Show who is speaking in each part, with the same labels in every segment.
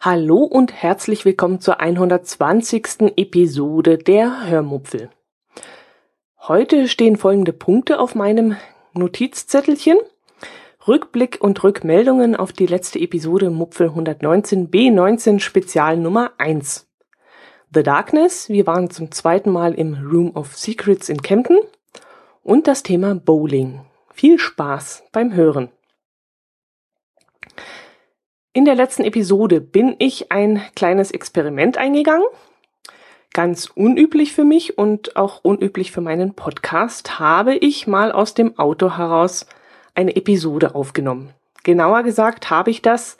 Speaker 1: Hallo und herzlich willkommen zur 120. Episode der Hörmupfel. Heute stehen folgende Punkte auf meinem Notizzettelchen. Rückblick und Rückmeldungen auf die letzte Episode Mupfel 119 B19 Spezial Nummer 1. The Darkness, wir waren zum zweiten Mal im Room of Secrets in Kempten und das Thema Bowling. Viel Spaß beim Hören. In der letzten Episode bin ich ein kleines Experiment eingegangen. Ganz unüblich für mich und auch unüblich für meinen Podcast habe ich mal aus dem Auto heraus eine Episode aufgenommen. Genauer gesagt habe ich das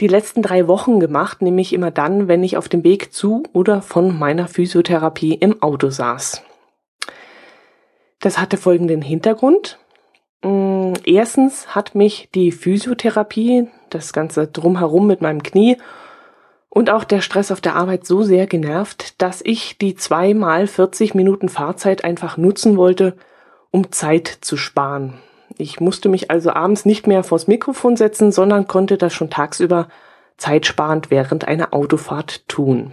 Speaker 1: die letzten drei Wochen gemacht, nämlich immer dann, wenn ich auf dem Weg zu oder von meiner Physiotherapie im Auto saß. Das hatte folgenden Hintergrund. Mm, erstens hat mich die Physiotherapie, das ganze drumherum mit meinem Knie und auch der Stress auf der Arbeit so sehr genervt, dass ich die zweimal 40 Minuten Fahrzeit einfach nutzen wollte, um Zeit zu sparen. Ich musste mich also abends nicht mehr vors Mikrofon setzen, sondern konnte das schon tagsüber zeitsparend während einer Autofahrt tun.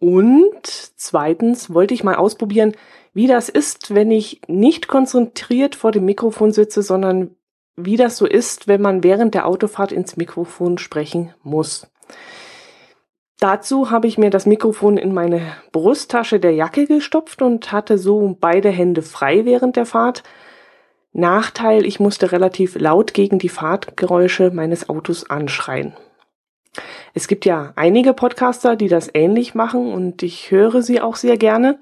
Speaker 1: Und zweitens wollte ich mal ausprobieren, wie das ist, wenn ich nicht konzentriert vor dem Mikrofon sitze, sondern wie das so ist, wenn man während der Autofahrt ins Mikrofon sprechen muss. Dazu habe ich mir das Mikrofon in meine Brusttasche der Jacke gestopft und hatte so beide Hände frei während der Fahrt. Nachteil, ich musste relativ laut gegen die Fahrtgeräusche meines Autos anschreien. Es gibt ja einige Podcaster, die das ähnlich machen und ich höre sie auch sehr gerne.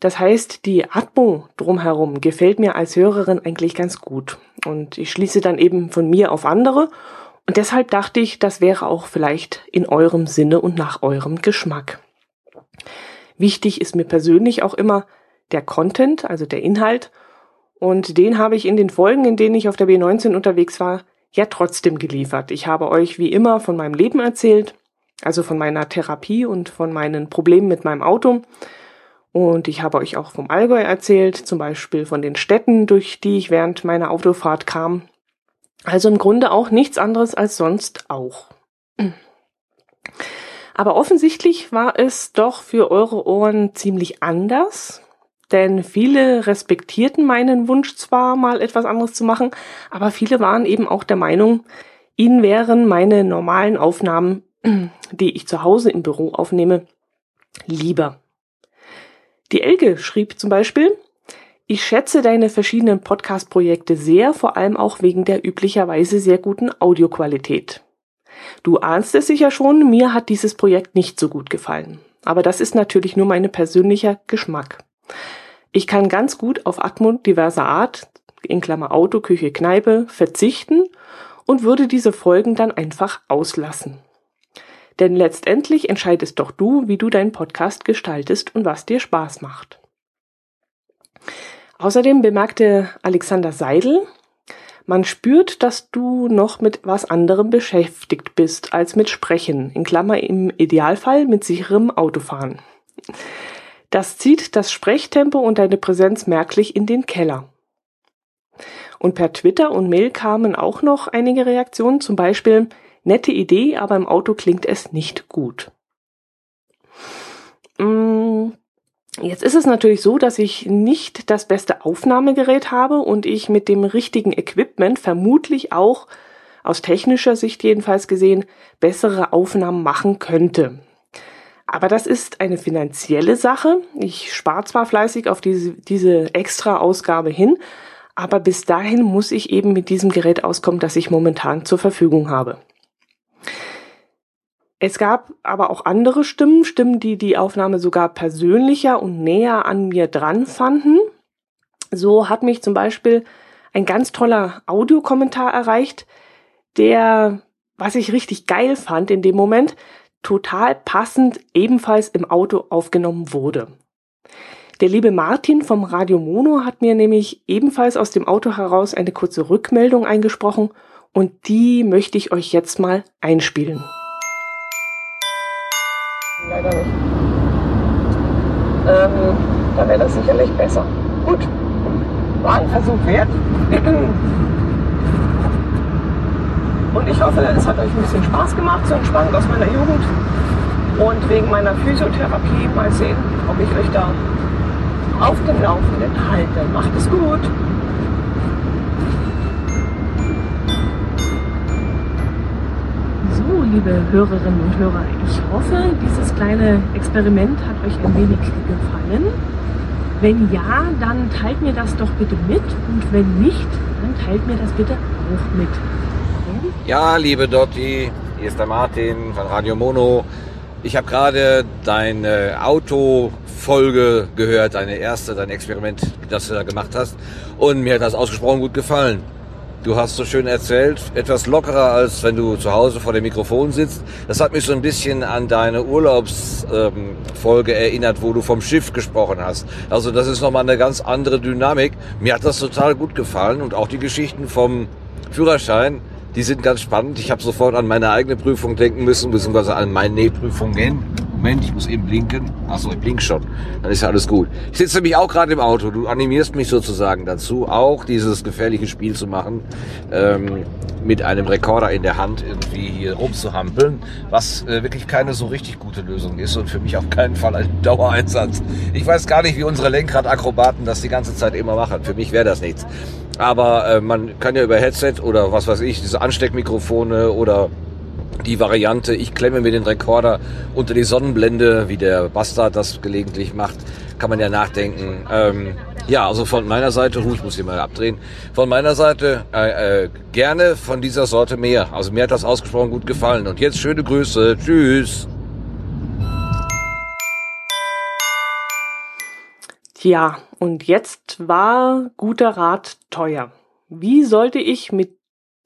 Speaker 1: Das heißt, die Atmung drumherum gefällt mir als Hörerin eigentlich ganz gut. Und ich schließe dann eben von mir auf andere. Und deshalb dachte ich, das wäre auch vielleicht in eurem Sinne und nach eurem Geschmack. Wichtig ist mir persönlich auch immer der Content, also der Inhalt. Und den habe ich in den Folgen, in denen ich auf der B19 unterwegs war, ja trotzdem geliefert. Ich habe euch wie immer von meinem Leben erzählt, also von meiner Therapie und von meinen Problemen mit meinem Auto und ich habe euch auch vom Allgäu erzählt, zum Beispiel von den Städten, durch die ich während meiner Autofahrt kam. Also im Grunde auch nichts anderes als sonst auch. Aber offensichtlich war es doch für eure Ohren ziemlich anders, denn viele respektierten meinen Wunsch zwar mal etwas anderes zu machen, aber viele waren eben auch der Meinung, ihnen wären meine normalen Aufnahmen, die ich zu Hause im Büro aufnehme, lieber. Die Elke schrieb zum Beispiel, ich schätze deine verschiedenen Podcast-Projekte sehr, vor allem auch wegen der üblicherweise sehr guten Audioqualität. Du ahnst es sicher schon, mir hat dieses Projekt nicht so gut gefallen. Aber das ist natürlich nur mein persönlicher Geschmack. Ich kann ganz gut auf Atmo diverser Art, in Klammer Auto, Küche, Kneipe, verzichten und würde diese Folgen dann einfach auslassen. Denn letztendlich entscheidest doch du, wie du deinen Podcast gestaltest und was dir Spaß macht. Außerdem bemerkte Alexander Seidel, man spürt, dass du noch mit was anderem beschäftigt bist als mit Sprechen, in Klammer im Idealfall mit sicherem Autofahren. Das zieht das Sprechtempo und deine Präsenz merklich in den Keller. Und per Twitter und Mail kamen auch noch einige Reaktionen, zum Beispiel, Nette Idee, aber im Auto klingt es nicht gut. Mm, jetzt ist es natürlich so, dass ich nicht das beste Aufnahmegerät habe und ich mit dem richtigen Equipment vermutlich auch aus technischer Sicht jedenfalls gesehen bessere Aufnahmen machen könnte. Aber das ist eine finanzielle Sache. Ich spare zwar fleißig auf diese, diese extra Ausgabe hin, aber bis dahin muss ich eben mit diesem Gerät auskommen, das ich momentan zur Verfügung habe. Es gab aber auch andere Stimmen, Stimmen, die die Aufnahme sogar persönlicher und näher an mir dran fanden. So hat mich zum Beispiel ein ganz toller Audiokommentar erreicht, der, was ich richtig geil fand in dem Moment, total passend ebenfalls im Auto aufgenommen wurde. Der liebe Martin vom Radio Mono hat mir nämlich ebenfalls aus dem Auto heraus eine kurze Rückmeldung eingesprochen und die möchte ich euch jetzt mal einspielen.
Speaker 2: Leider nicht. Ähm, da wäre das sicherlich besser.
Speaker 1: Gut, war ein Versuch wert. Und ich hoffe, es hat euch ein bisschen Spaß gemacht, so entspannt aus meiner Jugend. Und wegen meiner Physiotherapie mal sehen, ob ich euch da auf dem Laufenden halte. Macht es gut! Liebe Hörerinnen und Hörer, ich hoffe, dieses kleine Experiment hat euch ein wenig gefallen. Wenn ja, dann teilt mir das doch bitte mit und wenn nicht, dann teilt mir das bitte auch mit.
Speaker 2: Ja, liebe Dotti, hier ist der Martin von Radio Mono. Ich habe gerade deine Autofolge gehört, deine erste, dein Experiment, das du da gemacht hast. Und mir hat das ausgesprochen gut gefallen. Du hast so schön erzählt, etwas lockerer, als wenn du zu Hause vor dem Mikrofon sitzt. Das hat mich so ein bisschen an deine Urlaubsfolge ähm, erinnert, wo du vom Schiff gesprochen hast. Also das ist nochmal eine ganz andere Dynamik. Mir hat das total gut gefallen und auch die Geschichten vom Führerschein, die sind ganz spannend. Ich habe sofort an meine eigene Prüfung denken müssen, beziehungsweise an meine Prüfungen. Moment, ich muss eben blinken. Achso, ich blink schon. Dann ist ja alles gut. Ich sitze nämlich auch gerade im Auto. Du animierst mich sozusagen dazu, auch dieses gefährliche Spiel zu machen, ähm, mit einem Rekorder in der Hand irgendwie hier rumzuhampeln, was äh, wirklich keine so richtig gute Lösung ist und für mich auf keinen Fall ein Dauereinsatz. Ich weiß gar nicht, wie unsere Lenkradakrobaten das die ganze Zeit immer machen. Für mich wäre das nichts. Aber äh, man kann ja über Headset oder was weiß ich, diese Ansteckmikrofone oder die Variante, ich klemme mir den Rekorder unter die Sonnenblende, wie der Bastard das gelegentlich macht, kann man ja nachdenken. Ähm, ja, also von meiner Seite, hu, ich muss hier mal abdrehen, von meiner Seite äh, äh, gerne von dieser Sorte mehr. Also mir hat das ausgesprochen gut gefallen. Und jetzt schöne Grüße. Tschüss.
Speaker 1: Ja, und jetzt war guter Rat teuer. Wie sollte ich mit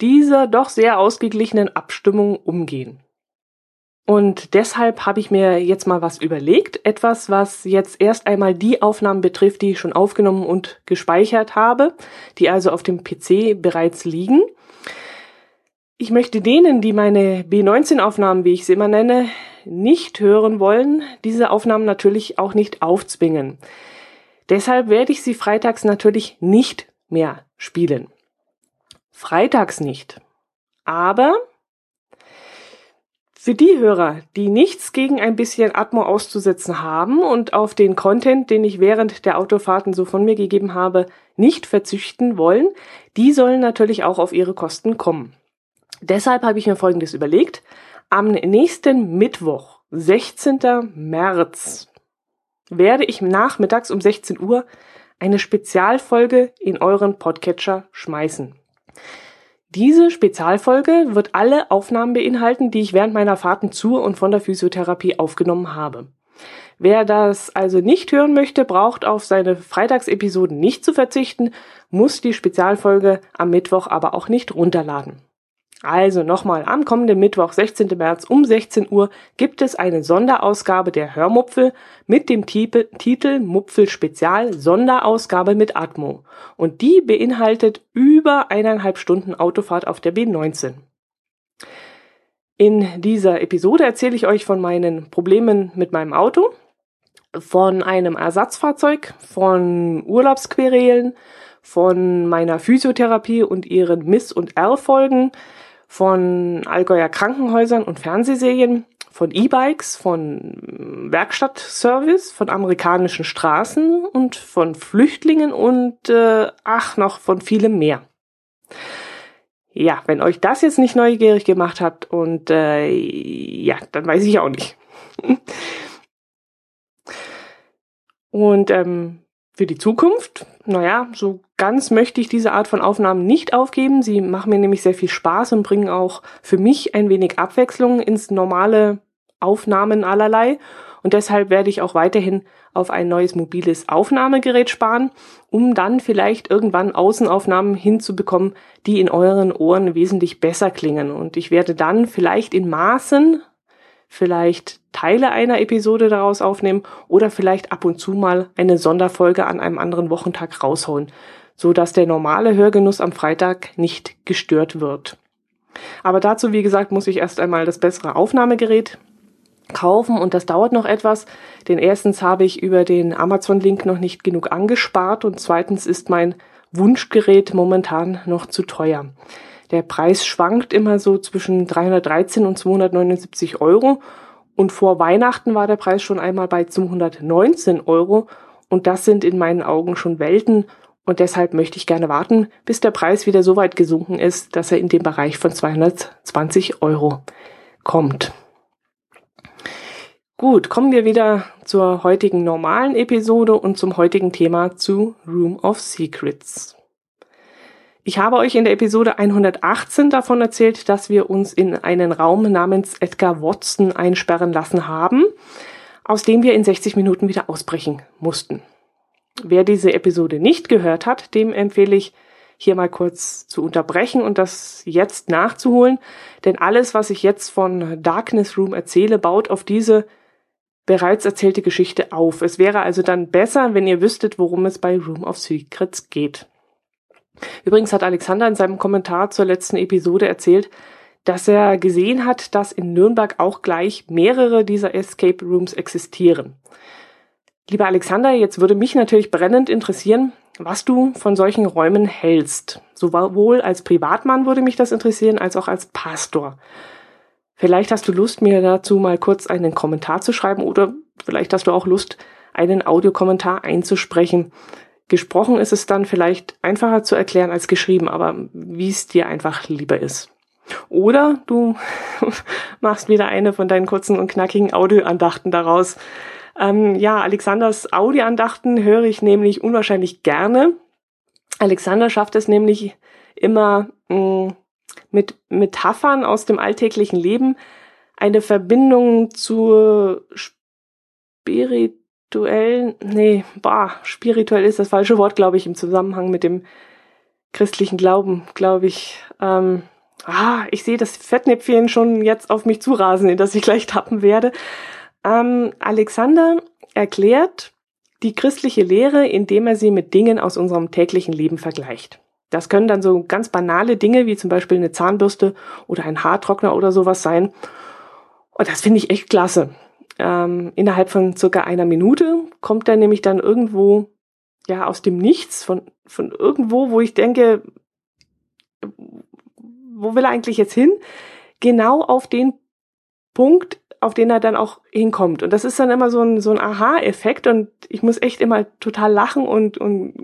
Speaker 1: dieser doch sehr ausgeglichenen Abstimmung umgehen. Und deshalb habe ich mir jetzt mal was überlegt, etwas, was jetzt erst einmal die Aufnahmen betrifft, die ich schon aufgenommen und gespeichert habe, die also auf dem PC bereits liegen. Ich möchte denen, die meine B19-Aufnahmen, wie ich sie immer nenne, nicht hören wollen, diese Aufnahmen natürlich auch nicht aufzwingen. Deshalb werde ich sie freitags natürlich nicht mehr spielen. Freitags nicht. Aber für die Hörer, die nichts gegen ein bisschen Atmo auszusetzen haben und auf den Content, den ich während der Autofahrten so von mir gegeben habe, nicht verzüchten wollen, die sollen natürlich auch auf ihre Kosten kommen. Deshalb habe ich mir Folgendes überlegt. Am nächsten Mittwoch, 16. März, werde ich nachmittags um 16 Uhr eine Spezialfolge in euren Podcatcher schmeißen. Diese Spezialfolge wird alle Aufnahmen beinhalten, die ich während meiner Fahrten zur und von der Physiotherapie aufgenommen habe. Wer das also nicht hören möchte, braucht auf seine Freitagsepisoden nicht zu verzichten, muss die Spezialfolge am Mittwoch aber auch nicht runterladen. Also nochmal, am kommenden Mittwoch, 16. März um 16 Uhr gibt es eine Sonderausgabe der Hörmupfel mit dem Titel Mupfel Spezial Sonderausgabe mit Atmo. Und die beinhaltet über eineinhalb Stunden Autofahrt auf der B19. In dieser Episode erzähle ich euch von meinen Problemen mit meinem Auto, von einem Ersatzfahrzeug, von Urlaubsquerelen, von meiner Physiotherapie und ihren Miss- und R-Folgen, von Allgäuer Krankenhäusern und Fernsehserien, von E-Bikes, von Werkstattservice, von amerikanischen Straßen und von Flüchtlingen und äh, ach, noch von vielem mehr. Ja, wenn euch das jetzt nicht neugierig gemacht hat und äh, ja, dann weiß ich auch nicht. und ähm, für die Zukunft, naja, so ganz möchte ich diese Art von Aufnahmen nicht aufgeben. Sie machen mir nämlich sehr viel Spaß und bringen auch für mich ein wenig Abwechslung ins normale Aufnahmen allerlei. Und deshalb werde ich auch weiterhin auf ein neues mobiles Aufnahmegerät sparen, um dann vielleicht irgendwann Außenaufnahmen hinzubekommen, die in euren Ohren wesentlich besser klingen. Und ich werde dann vielleicht in Maßen vielleicht Teile einer Episode daraus aufnehmen oder vielleicht ab und zu mal eine Sonderfolge an einem anderen Wochentag raushauen, so dass der normale Hörgenuss am Freitag nicht gestört wird. Aber dazu, wie gesagt, muss ich erst einmal das bessere Aufnahmegerät kaufen und das dauert noch etwas. Denn erstens habe ich über den Amazon-Link noch nicht genug angespart und zweitens ist mein Wunschgerät momentan noch zu teuer. Der Preis schwankt immer so zwischen 313 und 279 Euro und vor Weihnachten war der Preis schon einmal bei 219 Euro und das sind in meinen Augen schon Welten und deshalb möchte ich gerne warten, bis der Preis wieder so weit gesunken ist, dass er in den Bereich von 220 Euro kommt. Gut, kommen wir wieder zur heutigen normalen Episode und zum heutigen Thema zu Room of Secrets. Ich habe euch in der Episode 118 davon erzählt, dass wir uns in einen Raum namens Edgar Watson einsperren lassen haben, aus dem wir in 60 Minuten wieder ausbrechen mussten. Wer diese Episode nicht gehört hat, dem empfehle ich hier mal kurz zu unterbrechen und das jetzt nachzuholen, denn alles, was ich jetzt von Darkness Room erzähle, baut auf diese bereits erzählte Geschichte auf. Es wäre also dann besser, wenn ihr wüsstet, worum es bei Room of Secrets geht. Übrigens hat Alexander in seinem Kommentar zur letzten Episode erzählt, dass er gesehen hat, dass in Nürnberg auch gleich mehrere dieser Escape Rooms existieren. Lieber Alexander, jetzt würde mich natürlich brennend interessieren, was du von solchen Räumen hältst. Sowohl als Privatmann würde mich das interessieren, als auch als Pastor. Vielleicht hast du Lust, mir dazu mal kurz einen Kommentar zu schreiben oder vielleicht hast du auch Lust, einen Audiokommentar einzusprechen. Gesprochen ist es dann vielleicht einfacher zu erklären als geschrieben, aber wie es dir einfach lieber ist. Oder du machst wieder eine von deinen kurzen und knackigen Audioandachten daraus. Ähm, ja, Alexanders Audioandachten höre ich nämlich unwahrscheinlich gerne. Alexander schafft es nämlich immer mh, mm, mit Metaphern aus dem alltäglichen Leben eine Verbindung zur spirituellen, nee, bah, spirituell ist das falsche Wort, glaube ich, im Zusammenhang mit dem christlichen Glauben, glaube ich. Ähm, ah, ich sehe das Fettnäpfchen schon jetzt auf mich zurasen, in das ich gleich tappen werde. Ähm, Alexander erklärt die christliche Lehre, indem er sie mit Dingen aus unserem täglichen Leben vergleicht. Das können dann so ganz banale Dinge wie zum Beispiel eine Zahnbürste oder ein Haartrockner oder sowas sein. Und das finde ich echt klasse. Ähm, innerhalb von circa einer Minute kommt er nämlich dann irgendwo, ja, aus dem Nichts, von, von irgendwo, wo ich denke, wo will er eigentlich jetzt hin? Genau auf den Punkt, auf den er dann auch hinkommt. Und das ist dann immer so ein, so ein Aha-Effekt und ich muss echt immer total lachen und, und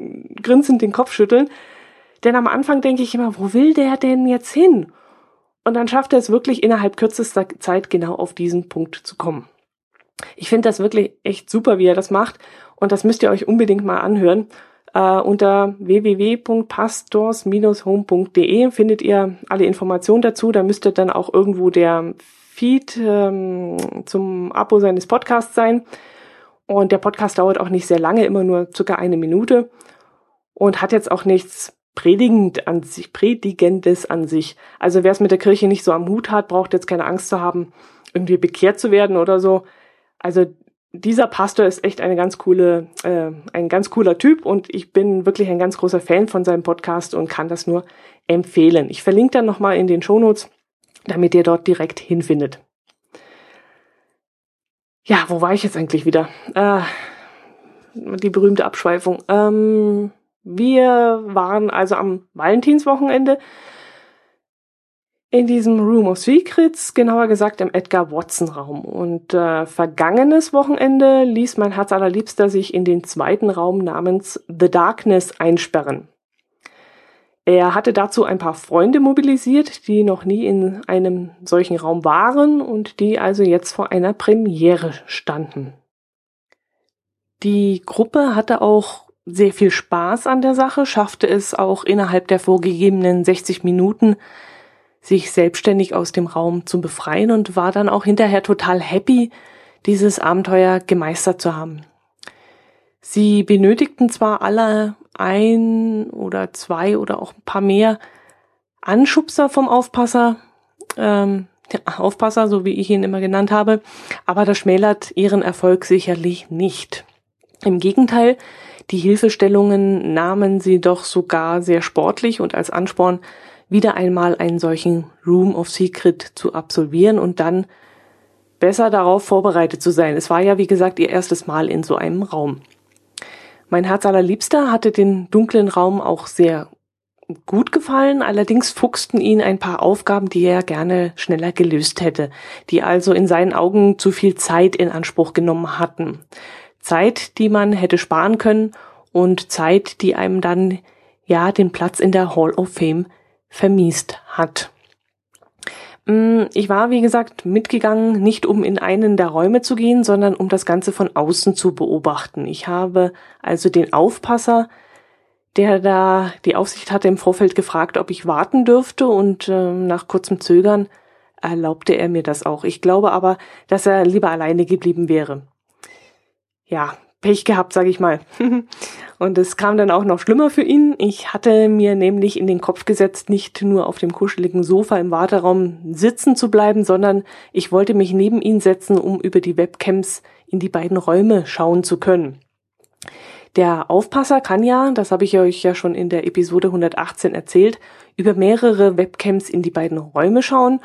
Speaker 1: grinsend den Kopf schütteln. Denn am Anfang denke ich immer, wo will der denn jetzt hin? Und dann schafft er es wirklich innerhalb kürzester Zeit genau auf diesen Punkt zu kommen. Ich finde das wirklich echt super, wie er das macht. Und das müsst ihr euch unbedingt mal anhören. Uh, unter www.pastors-home.de findet ihr alle Informationen dazu. Da müsste dann auch irgendwo der Feed ähm, zum Abo seines Podcasts sein. Und der Podcast dauert auch nicht sehr lange, immer nur circa eine Minute und hat jetzt auch nichts predigend an sich, predigendes an sich. Also wer es mit der Kirche nicht so am Hut hat, braucht jetzt keine Angst zu haben, irgendwie bekehrt zu werden oder so. Also dieser Pastor ist echt eine ganz coole, äh, ein ganz cooler Typ und ich bin wirklich ein ganz großer Fan von seinem Podcast und kann das nur empfehlen. Ich verlinke dann nochmal in den Shownotes damit ihr dort direkt hinfindet. Ja, wo war ich jetzt eigentlich wieder? Äh, die berühmte Abschweifung. Ähm, wir waren also am Valentinswochenende in diesem Room of Secrets, genauer gesagt im Edgar Watson Raum. Und äh, vergangenes Wochenende ließ mein Herz allerliebster sich in den zweiten Raum namens The Darkness einsperren. Er hatte dazu ein paar Freunde mobilisiert, die noch nie in einem solchen Raum waren und die also jetzt vor einer Premiere standen. Die Gruppe hatte auch sehr viel Spaß an der Sache, schaffte es auch innerhalb der vorgegebenen 60 Minuten, sich selbstständig aus dem Raum zu befreien und war dann auch hinterher total happy, dieses Abenteuer gemeistert zu haben. Sie benötigten zwar alle ein oder zwei oder auch ein paar mehr Anschubser vom Aufpasser, ähm, Aufpasser, so wie ich ihn immer genannt habe, aber das schmälert ihren Erfolg sicherlich nicht. Im Gegenteil, die Hilfestellungen nahmen sie doch sogar sehr sportlich und als Ansporn, wieder einmal einen solchen Room of Secret zu absolvieren und dann besser darauf vorbereitet zu sein. Es war ja, wie gesagt, ihr erstes Mal in so einem Raum. Mein Herz allerliebster hatte den dunklen Raum auch sehr gut gefallen, allerdings fuchsten ihn ein paar Aufgaben, die er gerne schneller gelöst hätte, die also in seinen Augen zu viel Zeit in Anspruch genommen hatten. Zeit, die man hätte sparen können und Zeit, die einem dann ja den Platz in der Hall of Fame vermiest hat. Mm, ich war, wie gesagt, mitgegangen, nicht um in einen der Räume zu gehen, sondern um das Ganze von außen zu beobachten. Ich habe also den Aufpasser der da die Aufsicht hatte im Vorfeld gefragt, ob ich warten dürfte und äh, nach kurzem Zögern erlaubte er mir das auch. Ich glaube aber, dass er lieber alleine geblieben wäre. Ja, Pech gehabt, sage ich mal. und es kam dann auch noch schlimmer für ihn. Ich hatte mir nämlich in den Kopf gesetzt, nicht nur auf dem kuscheligen Sofa im Warteraum sitzen zu bleiben, sondern ich wollte mich neben ihn setzen, um über die Webcams in die beiden Räume schauen zu können. Der Aufpasser kann ja, das habe ich euch ja schon in der Episode 118 erzählt, über mehrere Webcams in die beiden Räume schauen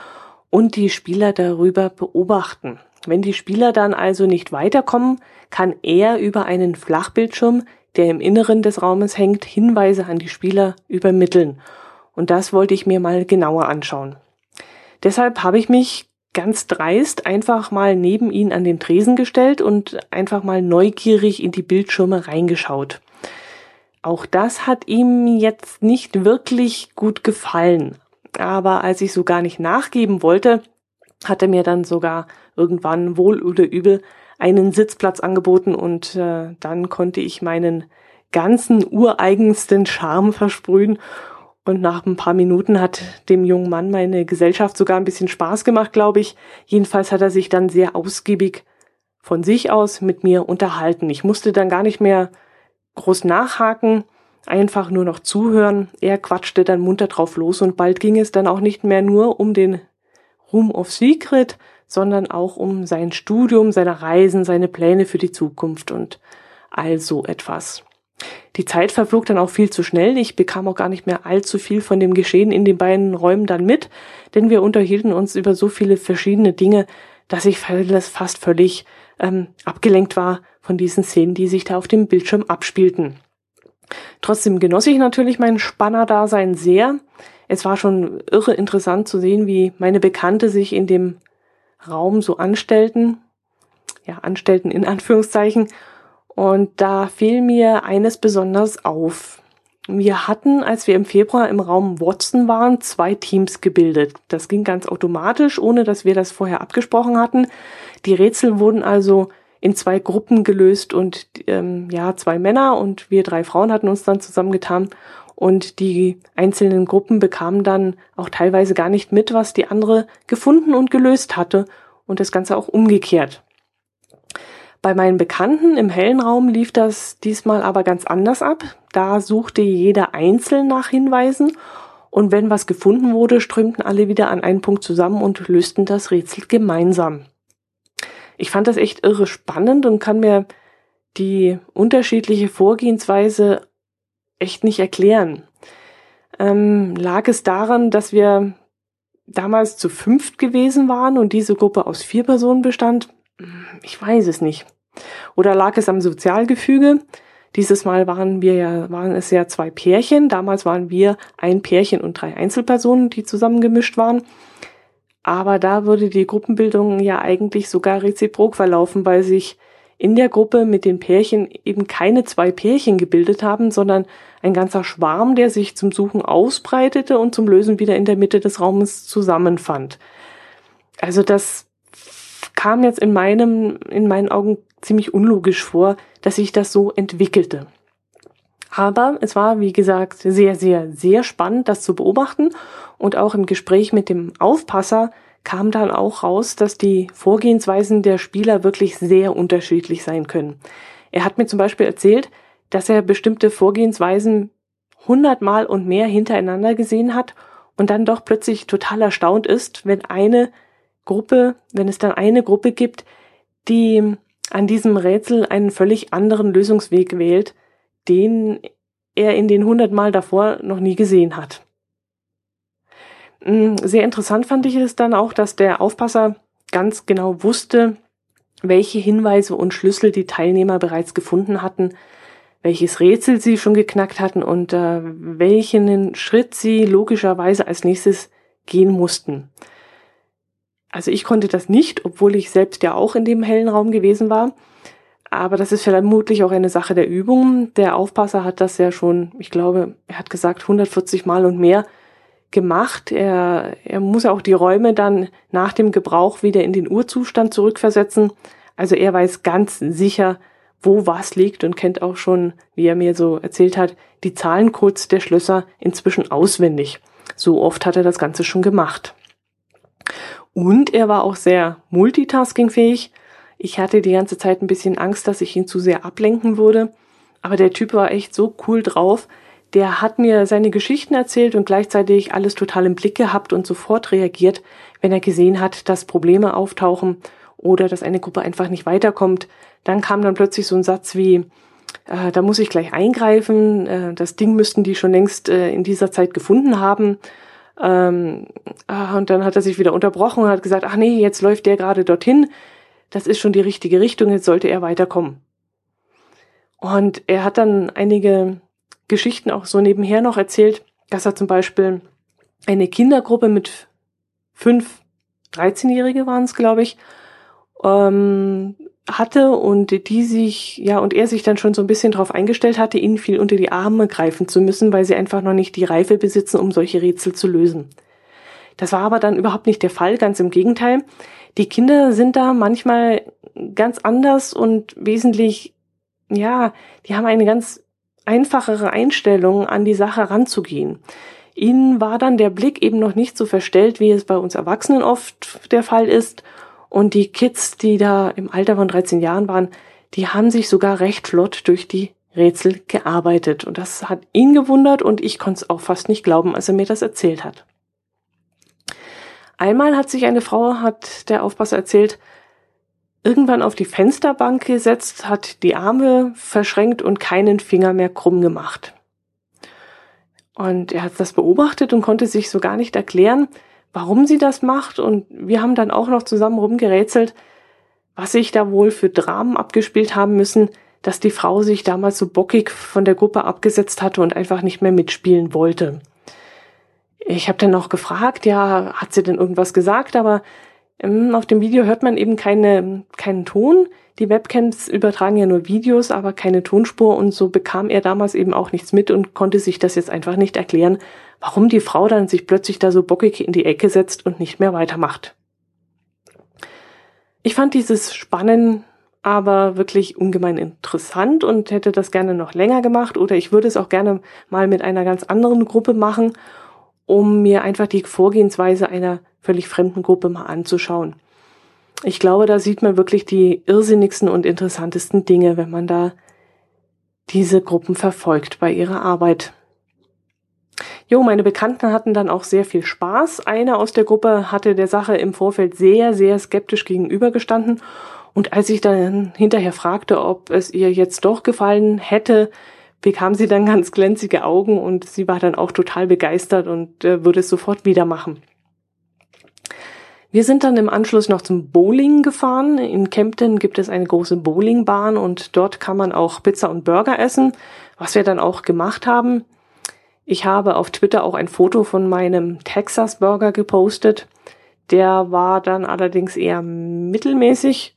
Speaker 1: und die Spieler darüber beobachten. Wenn die Spieler dann also nicht weiterkommen, kann er über einen Flachbildschirm, der im Inneren des Raumes hängt, Hinweise an die Spieler übermitteln. Und das wollte ich mir mal genauer anschauen. Deshalb habe ich mich ganz dreist einfach mal neben ihn an den Tresen gestellt und einfach mal neugierig in die Bildschirme reingeschaut. Auch das hat ihm jetzt nicht wirklich gut gefallen. Aber als ich so gar nicht nachgeben wollte, hat er mir dann sogar irgendwann wohl oder übel einen Sitzplatz angeboten und äh, dann konnte ich meinen ganzen ureigensten Charme versprühen und nach ein paar Minuten hat dem jungen Mann meine Gesellschaft sogar ein bisschen Spaß gemacht, glaube ich. Jedenfalls hat er sich dann sehr ausgiebig von sich aus mit mir unterhalten. Ich musste dann gar nicht mehr groß nachhaken, einfach nur noch zuhören. Er quatschte dann munter drauf los und bald ging es dann auch nicht mehr nur um den Room of Secret, sondern auch um sein Studium, seine Reisen, seine Pläne für die Zukunft und all so etwas. Die Zeit verflog dann auch viel zu schnell. Ich bekam auch gar nicht mehr allzu viel von dem Geschehen in den beiden Räumen dann mit, denn wir unterhielten uns über so viele verschiedene Dinge, dass ich fast völlig ähm, abgelenkt war von diesen Szenen, die sich da auf dem Bildschirm abspielten. Trotzdem genoss ich natürlich mein Spanner-Dasein sehr. Es war schon irre interessant zu sehen, wie meine Bekannte sich in dem Raum so anstellten. Ja, anstellten in Anführungszeichen und da fiel mir eines besonders auf. Wir hatten, als wir im Februar im Raum Watson waren, zwei Teams gebildet. Das ging ganz automatisch, ohne dass wir das vorher abgesprochen hatten. Die Rätsel wurden also in zwei Gruppen gelöst und ähm, ja, zwei Männer und wir drei Frauen hatten uns dann zusammengetan und die einzelnen Gruppen bekamen dann auch teilweise gar nicht mit, was die andere gefunden und gelöst hatte und das Ganze auch umgekehrt. Bei meinen Bekannten im hellen Raum lief das diesmal aber ganz anders ab. Da suchte jeder einzeln nach Hinweisen und wenn was gefunden wurde, strömten alle wieder an einen Punkt zusammen und lösten das Rätsel gemeinsam. Ich fand das echt irre spannend und kann mir die unterschiedliche Vorgehensweise echt nicht erklären. Ähm, lag es daran, dass wir damals zu fünft gewesen waren und diese Gruppe aus vier Personen bestand? Ich weiß es nicht. Oder lag es am Sozialgefüge? Dieses Mal waren wir ja, waren es ja zwei Pärchen. Damals waren wir ein Pärchen und drei Einzelpersonen, die zusammengemischt waren. Aber da würde die Gruppenbildung ja eigentlich sogar reziprok verlaufen, weil sich in der Gruppe mit den Pärchen eben keine zwei Pärchen gebildet haben, sondern ein ganzer Schwarm, der sich zum Suchen ausbreitete und zum Lösen wieder in der Mitte des Raumes zusammenfand. Also das kam jetzt in meinem, in meinen Augen ziemlich unlogisch vor, dass sich das so entwickelte. Aber es war, wie gesagt, sehr, sehr, sehr spannend, das zu beobachten. Und auch im Gespräch mit dem Aufpasser kam dann auch raus, dass die Vorgehensweisen der Spieler wirklich sehr unterschiedlich sein können. Er hat mir zum Beispiel erzählt, dass er bestimmte Vorgehensweisen hundertmal und mehr hintereinander gesehen hat und dann doch plötzlich total erstaunt ist, wenn eine Gruppe, wenn es dann eine Gruppe gibt, die an diesem Rätsel einen völlig anderen Lösungsweg wählt, den er in den hundertmal davor noch nie gesehen hat. Mm, sehr interessant fand ich es dann auch, dass der Aufpasser ganz genau wusste, welche Hinweise und Schlüssel die Teilnehmer bereits gefunden hatten, welches Rätsel sie schon geknackt hatten und äh, welchen Schritt sie logischerweise als nächstes gehen mussten. Also ich konnte das nicht, obwohl ich selbst ja auch in dem hellen Raum gewesen war. Aber das ist vermutlich auch eine Sache der Übung. Der Aufpasser hat das ja schon, ich glaube, er hat gesagt 140 Mal und mehr gemacht. Er, er muss auch die Räume dann nach dem Gebrauch wieder in den Urzustand zurückversetzen. Also er weiß ganz sicher, wo was liegt und kennt auch schon, wie er mir so erzählt hat, die Zahlencodes der Schlösser inzwischen auswendig. So oft hat er das Ganze schon gemacht. Und er war auch sehr multitaskingfähig. Ich hatte die ganze Zeit ein bisschen Angst, dass ich ihn zu sehr ablenken würde. Aber der Typ war echt so cool drauf. Der hat mir seine Geschichten erzählt und gleichzeitig alles total im Blick gehabt und sofort reagiert, wenn er gesehen hat, dass Probleme auftauchen oder dass eine Gruppe einfach nicht weiterkommt. Dann kam dann plötzlich so ein Satz wie, äh, da muss ich gleich eingreifen, äh, das Ding müssten die schon längst äh, in dieser Zeit gefunden haben. Ähm, äh, und dann hat er sich wieder unterbrochen und hat gesagt, ach nee, jetzt läuft der gerade dorthin das ist schon die richtige Richtung, jetzt sollte er weiterkommen. Und er hat dann einige Geschichten auch so nebenher noch erzählt, dass er zum Beispiel eine Kindergruppe mit fünf 13-Jährige waren es, glaube ich, ähm, hatte und die sich, ja, und er sich dann schon so ein bisschen darauf eingestellt hatte, ihnen viel unter die Arme greifen zu müssen, weil sie einfach noch nicht die Reife besitzen, um solche Rätsel zu lösen. Das war aber dann überhaupt nicht der Fall, ganz im Gegenteil. Die Kinder sind da manchmal ganz anders und wesentlich, ja, die haben eine ganz einfachere Einstellung, an die Sache ranzugehen. Ihnen war dann der Blick eben noch nicht so verstellt, wie es bei uns Erwachsenen oft der Fall ist. Und die Kids, die da im Alter von 13 Jahren waren, die haben sich sogar recht flott durch die Rätsel gearbeitet. Und das hat ihn gewundert und ich konnte es auch fast nicht glauben, als er mir das erzählt hat. Einmal hat sich eine Frau, hat der Aufpasser erzählt, irgendwann auf die Fensterbank gesetzt, hat die Arme verschränkt und keinen Finger mehr krumm gemacht. Und er hat das beobachtet und konnte sich so gar nicht erklären, warum sie das macht. Und wir haben dann auch noch zusammen rumgerätselt, was sich da wohl für Dramen abgespielt haben müssen, dass die Frau sich damals so bockig von der Gruppe abgesetzt hatte und einfach nicht mehr mitspielen wollte. Ich habe dann auch gefragt, ja, hat sie denn irgendwas gesagt? Aber auf dem Video hört man eben keine, keinen Ton. Die Webcams übertragen ja nur Videos, aber keine Tonspur und so bekam er damals eben auch nichts mit und konnte sich das jetzt einfach nicht erklären, warum die Frau dann sich plötzlich da so bockig in die Ecke setzt und nicht mehr weitermacht. Ich fand dieses Spannen aber wirklich ungemein interessant und hätte das gerne noch länger gemacht oder ich würde es auch gerne mal mit einer ganz anderen Gruppe machen um mir einfach die Vorgehensweise einer völlig fremden Gruppe mal anzuschauen. Ich glaube, da sieht man wirklich die irrsinnigsten und interessantesten Dinge, wenn man da diese Gruppen verfolgt bei ihrer Arbeit. Jo, meine Bekannten hatten dann auch sehr viel Spaß. Eine aus der Gruppe hatte der Sache im Vorfeld sehr, sehr skeptisch gegenübergestanden. Und als ich dann hinterher fragte, ob es ihr jetzt doch gefallen hätte, bekam sie dann ganz glänzige Augen und sie war dann auch total begeistert und äh, würde es sofort wieder machen. Wir sind dann im Anschluss noch zum Bowling gefahren. In Kempten gibt es eine große Bowlingbahn und dort kann man auch Pizza und Burger essen, was wir dann auch gemacht haben. Ich habe auf Twitter auch ein Foto von meinem Texas Burger gepostet. Der war dann allerdings eher mittelmäßig.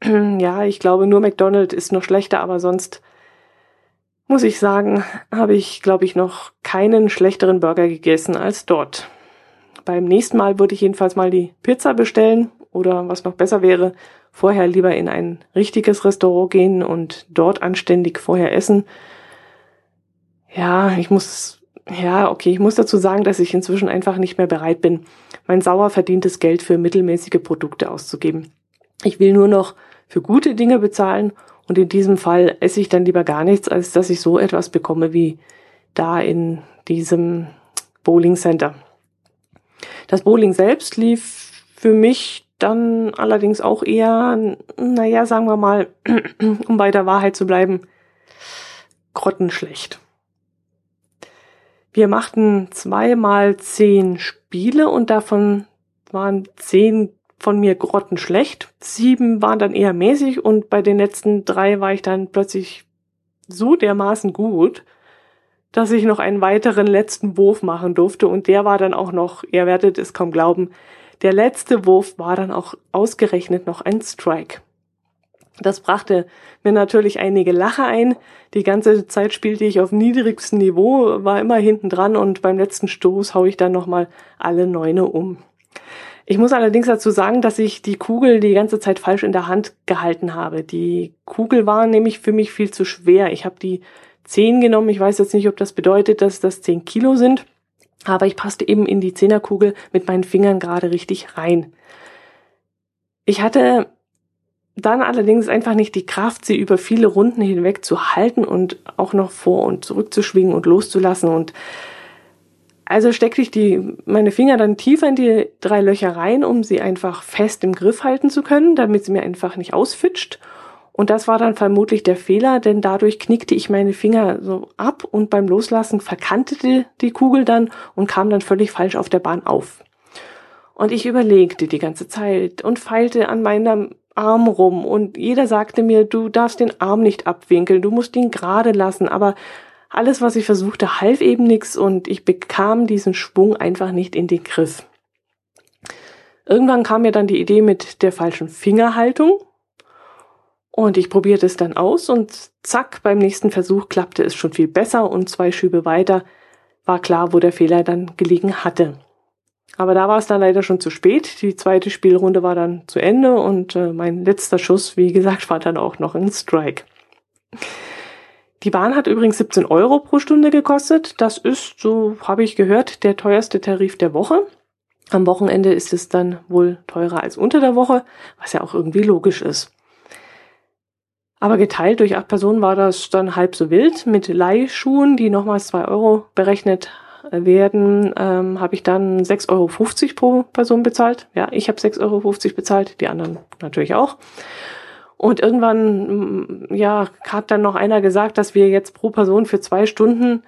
Speaker 1: Ja, ich glaube, nur McDonald's ist noch schlechter, aber sonst muss ich sagen, habe ich, glaube ich, noch keinen schlechteren Burger gegessen als dort. Beim nächsten Mal würde ich jedenfalls mal die Pizza bestellen oder was noch besser wäre, vorher lieber in ein richtiges Restaurant gehen und dort anständig vorher essen. Ja, ich muss, ja, okay, ich muss dazu sagen, dass ich inzwischen einfach nicht mehr bereit bin, mein sauer verdientes Geld für mittelmäßige Produkte auszugeben. Ich will nur noch für gute Dinge bezahlen und in diesem Fall esse ich dann lieber gar nichts, als dass ich so etwas bekomme wie da in diesem Bowling Center. Das Bowling selbst lief für mich dann allerdings auch eher, naja, sagen wir mal, um bei der Wahrheit zu bleiben, grottenschlecht. Wir machten zweimal zehn Spiele und davon waren zehn von mir grottenschlecht. Sieben waren dann eher mäßig und bei den letzten drei war ich dann plötzlich so dermaßen gut, dass ich noch einen weiteren letzten Wurf machen durfte und der war dann auch noch, ihr werdet es kaum glauben, der letzte Wurf war dann auch ausgerechnet noch ein Strike. Das brachte mir natürlich einige Lacher ein. Die ganze Zeit spielte ich auf niedrigstem Niveau, war immer hinten dran und beim letzten Stoß hau ich dann nochmal alle Neune um. Ich muss allerdings dazu sagen, dass ich die Kugel die ganze Zeit falsch in der Hand gehalten habe. Die Kugel war nämlich für mich viel zu schwer. Ich habe die 10 genommen. Ich weiß jetzt nicht, ob das bedeutet, dass das 10 Kilo sind. Aber ich passte eben in die Zehnerkugel mit meinen Fingern gerade richtig rein. Ich hatte dann allerdings einfach nicht die Kraft, sie über viele Runden hinweg zu halten und auch noch vor und zurück zu schwingen und loszulassen. Und also steckte ich die, meine Finger dann tiefer in die drei Löcher rein, um sie einfach fest im Griff halten zu können, damit sie mir einfach nicht ausfitscht. Und das war dann vermutlich der Fehler, denn dadurch knickte ich meine Finger so ab und beim Loslassen verkantete die Kugel dann und kam dann völlig falsch auf der Bahn auf. Und ich überlegte die ganze Zeit und feilte an meinem Arm rum und jeder sagte mir, du darfst den Arm nicht abwinkeln, du musst ihn gerade lassen, aber alles, was ich versuchte, half eben nichts und ich bekam diesen Schwung einfach nicht in den Griff. Irgendwann kam mir dann die Idee mit der falschen Fingerhaltung und ich probierte es dann aus und zack, beim nächsten Versuch klappte es schon viel besser und zwei Schübe weiter war klar, wo der Fehler dann gelegen hatte. Aber da war es dann leider schon zu spät. Die zweite Spielrunde war dann zu Ende und äh, mein letzter Schuss, wie gesagt, war dann auch noch ein Strike. Die Bahn hat übrigens 17 Euro pro Stunde gekostet. Das ist, so habe ich gehört, der teuerste Tarif der Woche. Am Wochenende ist es dann wohl teurer als unter der Woche, was ja auch irgendwie logisch ist. Aber geteilt durch acht Personen war das dann halb so wild. Mit Leihschuhen, die nochmals zwei Euro berechnet werden, ähm, habe ich dann 6,50 Euro pro Person bezahlt. Ja, ich habe 6,50 Euro bezahlt, die anderen natürlich auch. Und irgendwann, mm, ja, hat dann noch einer gesagt, dass wir jetzt pro Person für zwei Stunden,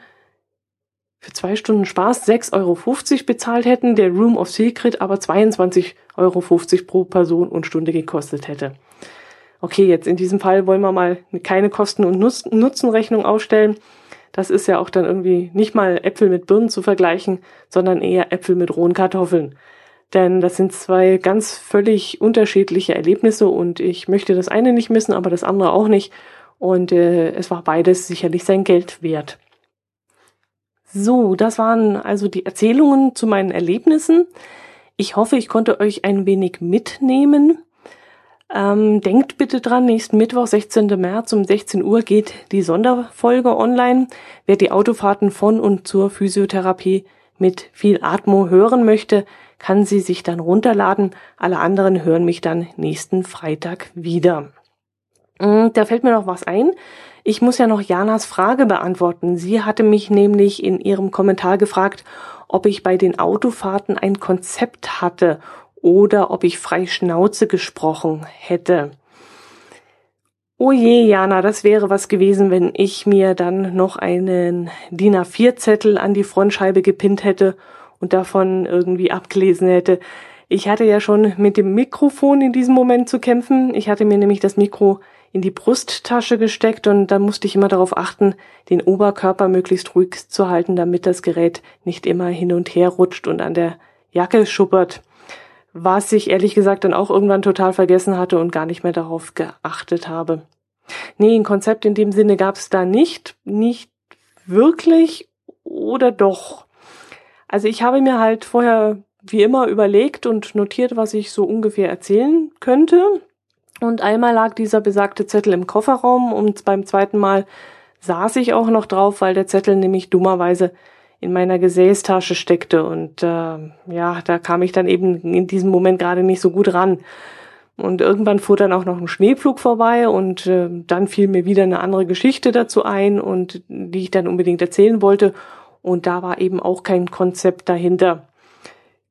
Speaker 1: für zwei Stunden Spaß 6,50 Euro bezahlt hätten, der Room of Secret aber 22,50 Euro pro Person und Stunde gekostet hätte. Okay, jetzt in diesem Fall wollen wir mal keine Kosten- und Nutzenrechnung aufstellen. Das ist ja auch dann irgendwie nicht mal Äpfel mit Birnen zu vergleichen, sondern eher Äpfel mit rohen Kartoffeln. Denn das sind zwei ganz völlig unterschiedliche Erlebnisse und ich möchte das eine nicht missen, aber das andere auch nicht. Und äh, es war beides sicherlich sein Geld wert. So, das waren also die Erzählungen zu meinen Erlebnissen. Ich hoffe, ich konnte euch ein wenig mitnehmen. Ähm, denkt bitte dran, nächsten Mittwoch, 16. März um 16 Uhr geht die Sonderfolge online. Wer die Autofahrten von und zur Physiotherapie mit viel Atmo hören möchte, kann sie sich dann runterladen. Alle anderen hören mich dann nächsten Freitag wieder. Mm, da fällt mir noch was ein. Ich muss ja noch Janas Frage beantworten. Sie hatte mich nämlich in ihrem Kommentar gefragt, ob ich bei den Autofahrten ein Konzept hatte oder ob ich frei Schnauze gesprochen hätte. Oh je, Jana, das wäre was gewesen, wenn ich mir dann noch einen DIN A4-Zettel an die Frontscheibe gepinnt hätte und davon irgendwie abgelesen hätte. Ich hatte ja schon mit dem Mikrofon in diesem Moment zu kämpfen. Ich hatte mir nämlich das Mikro in die Brusttasche gesteckt und da musste ich immer darauf achten, den Oberkörper möglichst ruhig zu halten, damit das Gerät nicht immer hin und her rutscht und an der Jacke schuppert. Was ich ehrlich gesagt dann auch irgendwann total vergessen hatte und gar nicht mehr darauf geachtet habe. Nee, ein Konzept in dem Sinne gab es da nicht. Nicht wirklich oder doch. Also ich habe mir halt vorher wie immer überlegt und notiert, was ich so ungefähr erzählen könnte. Und einmal lag dieser besagte Zettel im Kofferraum und beim zweiten Mal saß ich auch noch drauf, weil der Zettel nämlich dummerweise in meiner Gesäßtasche steckte. Und äh, ja, da kam ich dann eben in diesem Moment gerade nicht so gut ran. Und irgendwann fuhr dann auch noch ein Schneepflug vorbei und äh, dann fiel mir wieder eine andere Geschichte dazu ein und die ich dann unbedingt erzählen wollte. Und da war eben auch kein Konzept dahinter.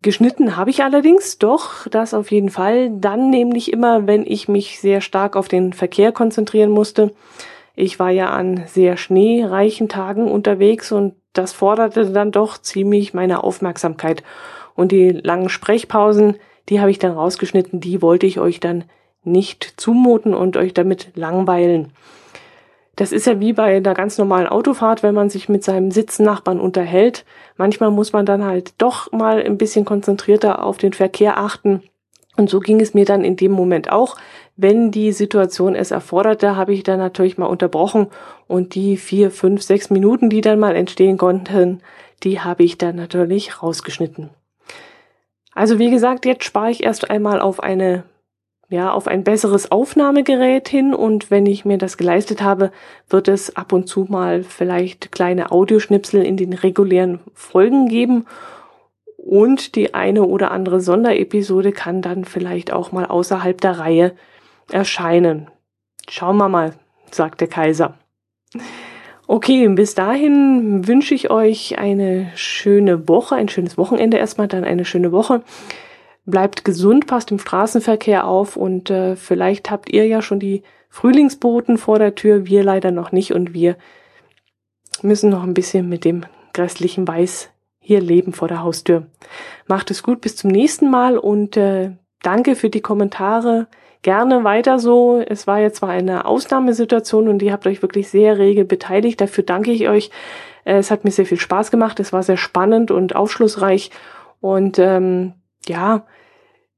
Speaker 1: Geschnitten habe ich allerdings, doch, das auf jeden Fall. Dann nämlich immer, wenn ich mich sehr stark auf den Verkehr konzentrieren musste. Ich war ja an sehr schneereichen Tagen unterwegs und das forderte dann doch ziemlich meine Aufmerksamkeit. Und die langen Sprechpausen, die habe ich dann rausgeschnitten, die wollte ich euch dann nicht zumuten und euch damit langweilen. Das ist ja wie bei einer ganz normalen Autofahrt, wenn man sich mit seinem Sitznachbarn unterhält. Manchmal muss man dann halt doch mal ein bisschen konzentrierter auf den Verkehr achten. Und so ging es mir dann in dem Moment auch. Wenn die Situation es erforderte, habe ich dann natürlich mal unterbrochen und die vier, fünf, sechs Minuten, die dann mal entstehen konnten, die habe ich dann natürlich rausgeschnitten. Also wie gesagt, jetzt spare ich erst einmal auf eine ja, auf ein besseres Aufnahmegerät hin und wenn ich mir das geleistet habe, wird es ab und zu mal vielleicht kleine Audioschnipsel in den regulären Folgen geben und die eine oder andere Sonderepisode kann dann vielleicht auch mal außerhalb der Reihe erscheinen. Schauen wir mal, sagt der Kaiser. Okay, bis dahin wünsche ich euch eine schöne Woche, ein schönes Wochenende erstmal, dann eine schöne Woche. Bleibt gesund, passt im Straßenverkehr auf und äh, vielleicht habt ihr ja schon die Frühlingsboten vor der Tür, wir leider noch nicht und wir müssen noch ein bisschen mit dem grässlichen Weiß hier leben vor der Haustür. Macht es gut, bis zum nächsten Mal und äh, danke für die Kommentare gerne weiter so. Es war jetzt zwar eine Ausnahmesituation und ihr habt euch wirklich sehr rege beteiligt. Dafür danke ich euch. Äh, es hat mir sehr viel Spaß gemacht. Es war sehr spannend und aufschlussreich. Und ähm, ja,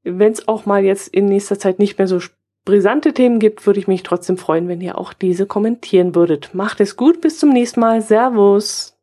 Speaker 1: wenn es auch mal jetzt in nächster Zeit nicht mehr so brisante Themen gibt, würde ich mich trotzdem freuen, wenn ihr auch diese kommentieren würdet. Macht es gut, bis zum nächsten Mal. Servus.